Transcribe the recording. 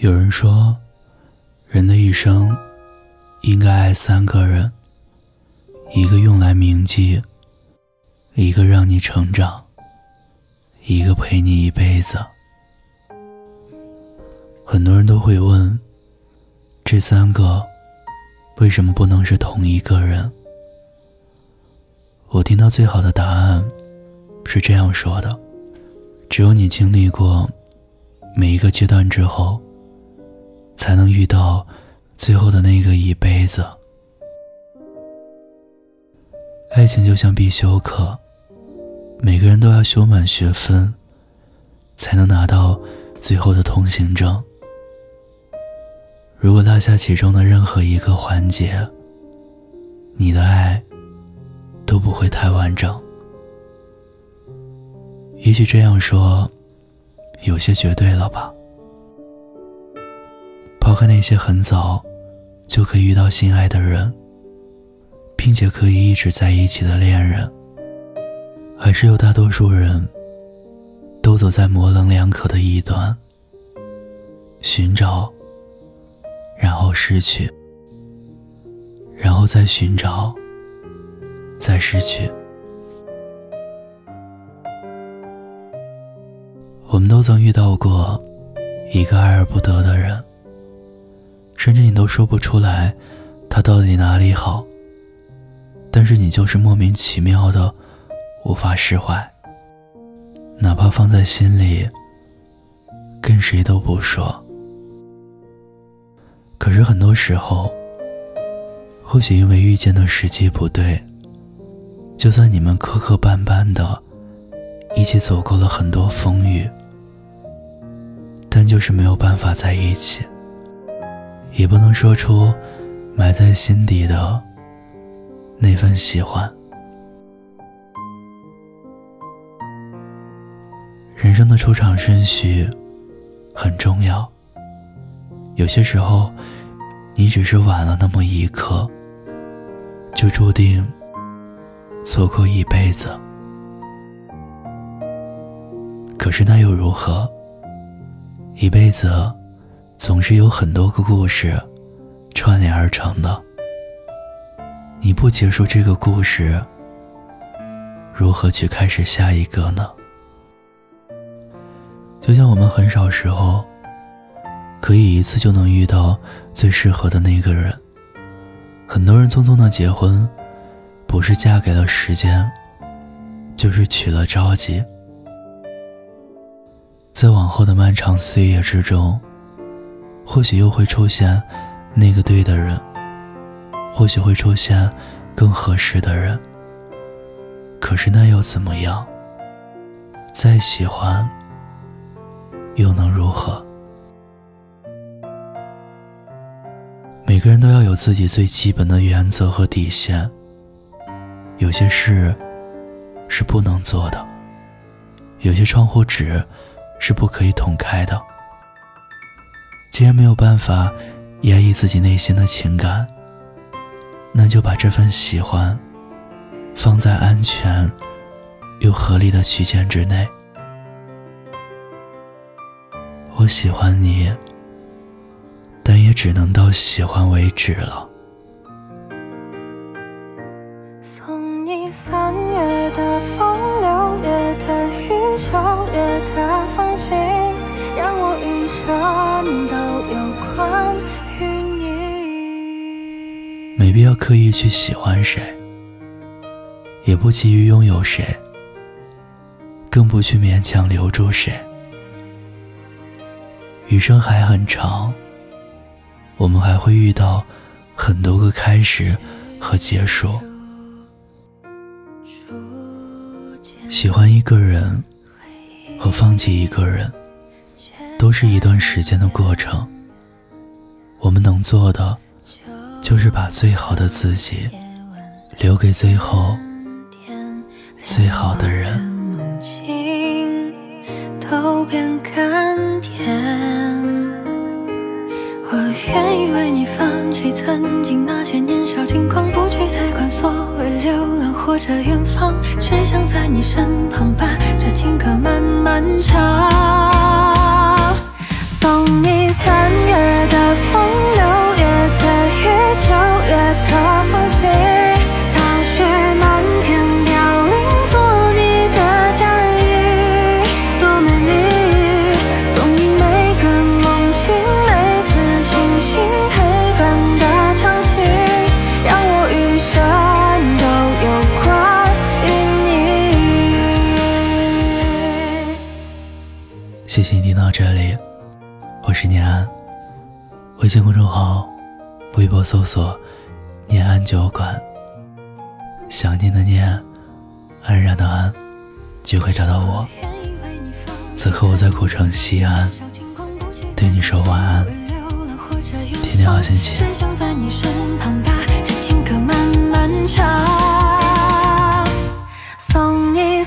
有人说，人的一生应该爱三个人：一个用来铭记，一个让你成长，一个陪你一辈子。很多人都会问，这三个为什么不能是同一个人？我听到最好的答案是这样说的：只有你经历过每一个阶段之后。才能遇到最后的那个一辈子。爱情就像必修课，每个人都要修满学分，才能拿到最后的通行证。如果落下其中的任何一个环节，你的爱都不会太完整。也许这样说，有些绝对了吧。抛开那些很早就可以遇到心爱的人，并且可以一直在一起的恋人，还是有大多数人都走在模棱两可的一端，寻找，然后失去，然后再寻找，再失去。我们都曾遇到过一个爱而不得的人。甚至你都说不出来，他到底哪里好。但是你就是莫名其妙的无法释怀，哪怕放在心里，跟谁都不说。可是很多时候，或许因为遇见的时机不对，就算你们磕磕绊绊的，一起走过了很多风雨，但就是没有办法在一起。也不能说出埋在心底的那份喜欢。人生的出场顺序很重要，有些时候你只是晚了那么一刻，就注定错过一辈子。可是那又如何？一辈子。总是有很多个故事串联而成的。你不结束这个故事，如何去开始下一个呢？就像我们很少时候可以一次就能遇到最适合的那个人。很多人匆匆的结婚，不是嫁给了时间，就是娶了着急。在往后的漫长岁月之中。或许又会出现那个对的人，或许会出现更合适的人。可是那又怎么样？再喜欢又能如何？每个人都要有自己最基本的原则和底线。有些事是不能做的，有些窗户纸是不可以捅开的。既然没有办法压抑自己内心的情感，那就把这份喜欢放在安全又合理的区间之内。我喜欢你，但也只能到喜欢为止了。刻意去喜欢谁，也不急于拥有谁，更不去勉强留住谁。余生还很长，我们还会遇到很多个开始和结束。喜欢一个人和放弃一个人，都是一段时间的过程。我们能做的，就是把最好的自己留给最后最好的人。都变甘甜。我愿意为你放弃曾经那些年少轻狂，不去再管所谓流浪或者远方，只想在你身旁把这情歌慢慢唱。送你三月的风，谢谢你听到这里，我是念安。微信公众号、微博搜索“念安酒馆”，想念的念，安然的安，就会找到我。此刻我在古城西安，对你说晚安，天天好心情。送你